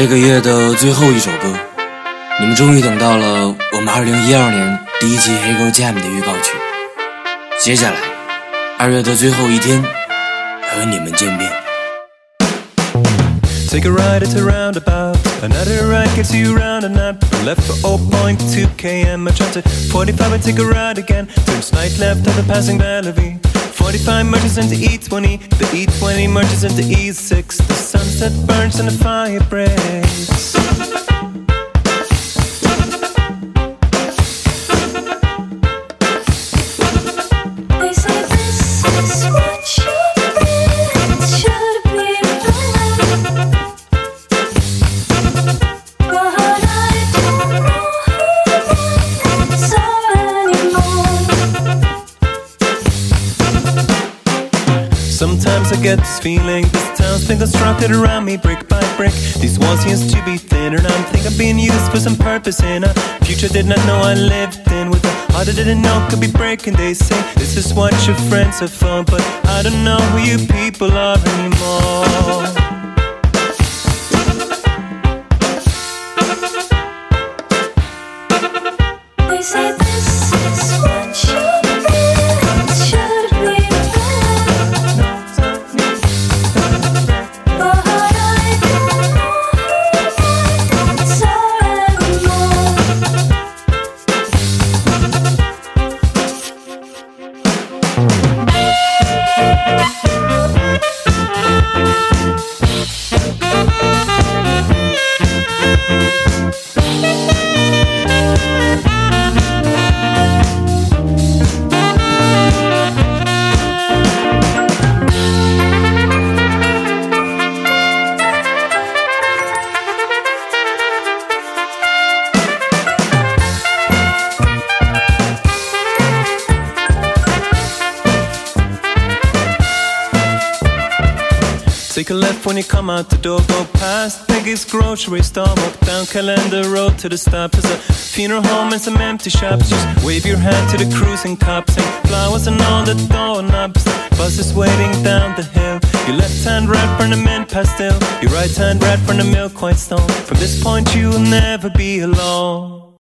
这个月的最后一首歌，你们终于等到了我们2012年第一期《黑狗 Jam》的预告曲。接下来，二月的最后一天，和你们见面。Take a ride at a roundabout. Another ride gets you round and up. Left for old point, 2 km. I try to 45 and take a ride again. Turn slight left at the passing Bellevue. 45 merges into E20. The E20 merges into E6. The sunset burns and the fire breaks. Sometimes I get this feeling this town's been constructed around me brick by brick. These walls used to be thinner, and I'm think I'm being used for some purpose in a future did not know I lived in. With a heart I didn't know could be breaking. They say this is what your friends are for, but I don't know who you people are anymore. They say this is Take a left when you come out the door, go past biggest grocery store, walk down Calendar Road to the stop. There's a funeral home and some empty shops. Just wave your hand to the cruising cops, and flowers and all the doorknobs. Bus is waiting down the hill. Your left hand red from the mint pastel, your right hand red from the milk white stone. From this point, you'll never be alone.